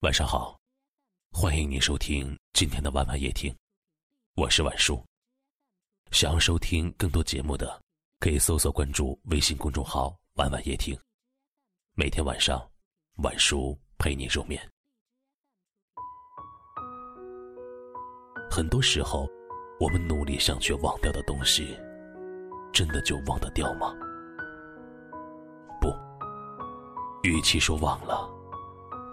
晚上好，欢迎您收听今天的晚晚夜听，我是晚叔。想要收听更多节目的，可以搜索关注微信公众号“晚晚夜听”，每天晚上，晚叔陪你入眠。很多时候，我们努力想去忘掉的东西，真的就忘得掉吗？不，与其说忘了，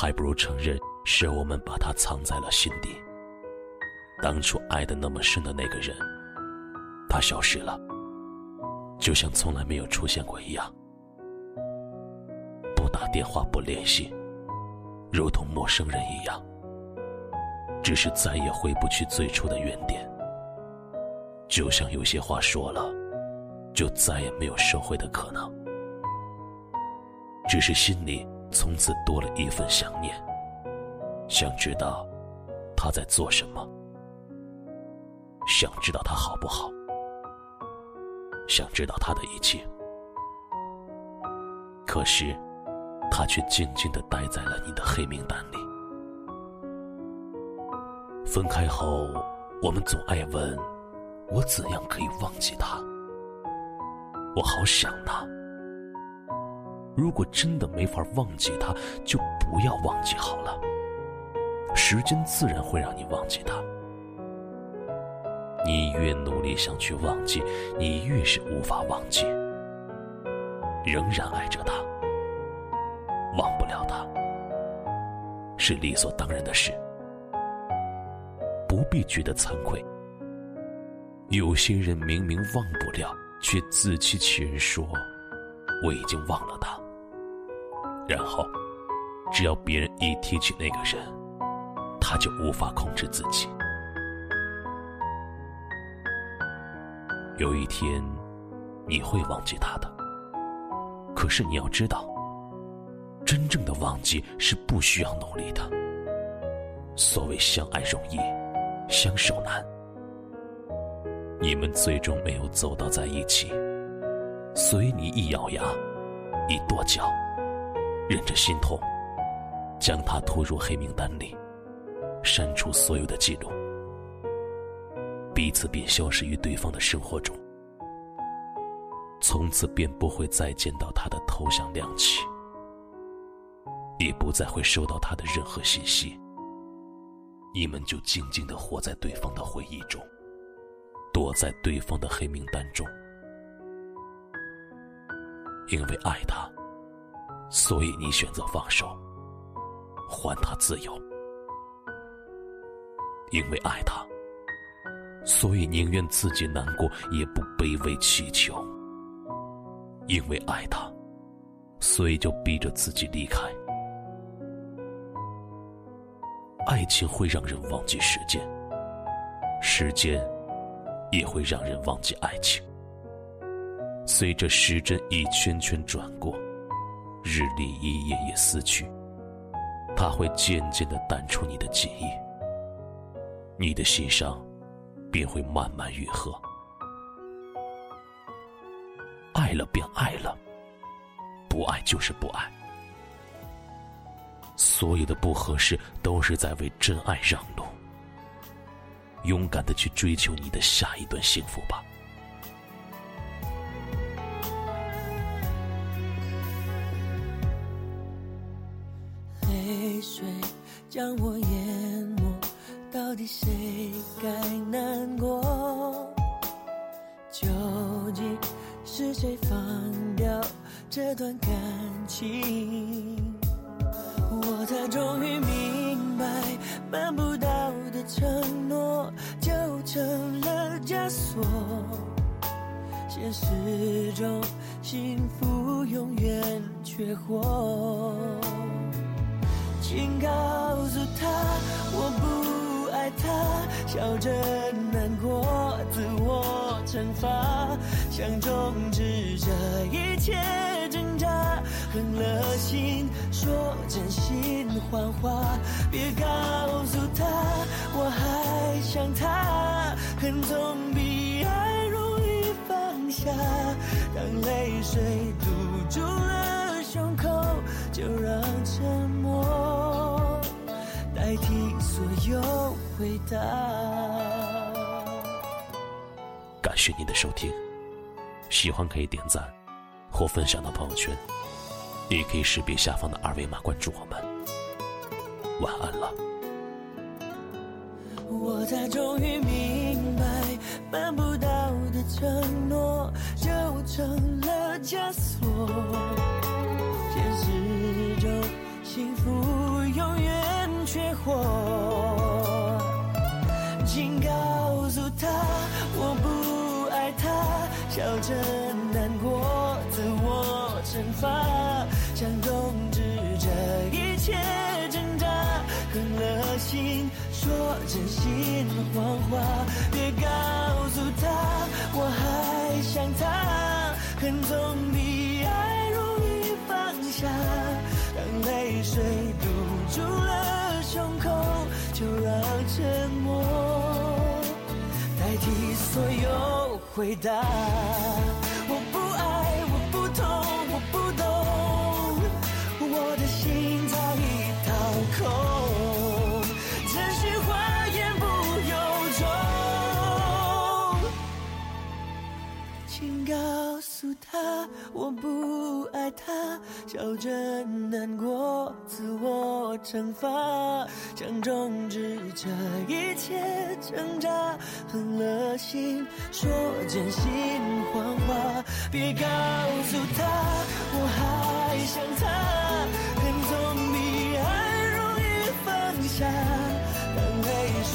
还不如承认是我们把它藏在了心底。当初爱的那么深的那个人，他消失了，就像从来没有出现过一样，不打电话，不联系，如同陌生人一样。只是再也回不去最初的原点，就像有些话说了，就再也没有收回的可能。只是心里从此多了一份想念，想知道他在做什么，想知道他好不好，想知道他的一切。可是，他却静静的待在了你的黑名单里。分开后，我们总爱问：我怎样可以忘记他？我好想他。如果真的没法忘记他，就不要忘记好了。时间自然会让你忘记他。你越努力想去忘记，你越是无法忘记。仍然爱着他，忘不了他，是理所当然的事。不必觉得惭愧。有些人明明忘不了，却自欺欺人说：“我已经忘了他。”然后，只要别人一提起那个人，他就无法控制自己。有一天，你会忘记他的。可是你要知道，真正的忘记是不需要努力的。所谓相爱容易。相守难，你们最终没有走到在一起，所以你一咬牙，一跺脚，忍着心痛，将他拖入黑名单里，删除所有的记录，彼此便消失于对方的生活中，从此便不会再见到他的头像亮起，也不再会收到他的任何信息。你们就静静的活在对方的回忆中，躲在对方的黑名单中，因为爱他，所以你选择放手，还他自由；因为爱他，所以宁愿自己难过，也不卑微祈求；因为爱他，所以就逼着自己离开。爱情会让人忘记时间，时间也会让人忘记爱情。随着时针一圈圈转过，日历一页页撕去，它会渐渐的淡出你的记忆，你的心伤便会慢慢愈合。爱了便爱了，不爱就是不爱。所有的不合适都是在为真爱让路，勇敢的去追求你的下一段幸福吧。将我淹没，到底谁该难过？究竟是谁放掉这段感情？我才终于明白，办不到的承诺就成了枷锁。现实中幸福永远缺货，请告诉他我不爱他，笑着难过，自我惩罚，想终止这一切挣扎。狠了心说真心谎话，别告诉他我还想他。恨总比爱容易放下，当泪水堵住了胸口，就让沉默代替所有回答。感谢您的收听，喜欢可以点赞或分享到朋友圈，也可以识别下方的二维码关注我们。晚安了。我才终于明白，办不到的承诺就成了枷锁。现实中幸福永远缺货，请告诉他我不爱他，笑着难过，自我惩罚，想终止这一切挣扎，狠了心说真心谎话，别告诉他我还想他，恨总比爱容易放下。当泪水堵住了，沉默代替所有回答。我不爱，我不痛，我不懂，我的心早已掏空，真心话言不由衷。请告诉他我不爱他，笑着难过，自我惩罚，想终止这一切挣扎，狠了心说真心谎话，别告诉他我还想他，恨总比爱容易放下，当泪水